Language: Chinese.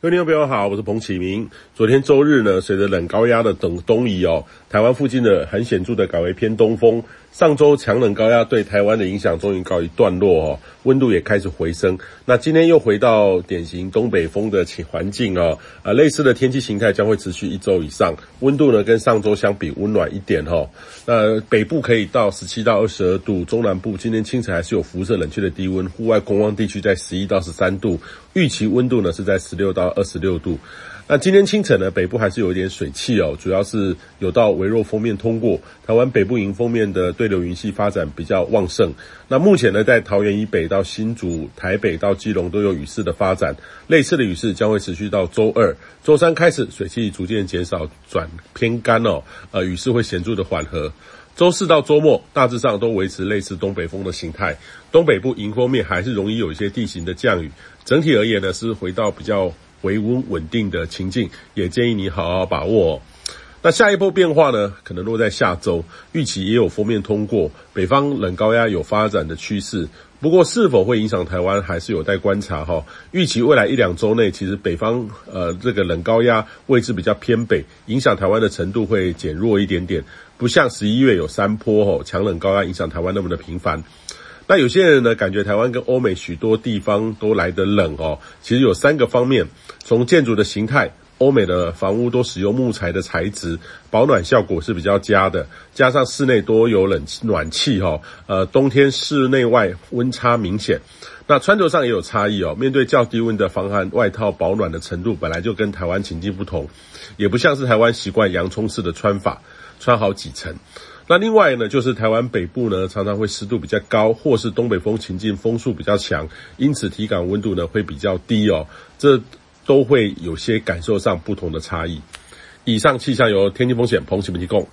各位听众朋友好，我是彭启明。昨天周日呢，随着冷高压的等东移哦，台湾附近的很显著的改为偏东风。上周强冷高压对台湾的影响终于告一段落哦，温度也开始回升。那今天又回到典型东北风的环境哦，啊，类似的天气形态将会持续一周以上。温度呢跟上周相比温暖一点哦。那北部可以到十七到二十二度，中南部今天清晨还是有辐射冷却的低温，户外空旷地区在十一到十三度，预期温度呢是在十六到二十六度。那今天清晨呢，北部还是有一点水汽哦，主要是有道微弱锋面通过台湾北部迎风面的对流云系发展比较旺盛。那目前呢，在桃园以北到新竹、台北到基隆都有雨势的发展，类似的雨势将会持续到周二、周三开始，水汽逐渐减少，转偏干哦，呃，雨势会显著的缓和。周四到周末大致上都维持类似东北风的形态，东北部迎风面还是容易有一些地形的降雨。整体而言呢，是回到比较。维温稳定的情境，也建议你好好把握。那下一波变化呢，可能落在下周，预期也有锋面通过，北方冷高压有发展的趋势。不过是否会影响台湾，还是有待观察哈。预期未来一两周内，其实北方呃这个冷高压位置比较偏北，影响台湾的程度会减弱一点点，不像十一月有三波吼强冷高压影响台湾那么的频繁。那有些人呢，感觉台湾跟欧美许多地方都来得冷哦。其实有三个方面，从建筑的形态，欧美的房屋都使用木材的材质，保暖效果是比较佳的。加上室内多有冷气暖气哈，呃，冬天室内外温差明显。那穿着上也有差异哦。面对较低温的防寒外套，保暖的程度本来就跟台湾情境不同，也不像是台湾习惯洋葱式的穿法，穿好几层。那另外呢，就是台湾北部呢，常常会湿度比较高，或是东北风情境风速比较强，因此体感温度呢会比较低哦，这都会有些感受上不同的差异。以上气象由天气风险彭启明提供。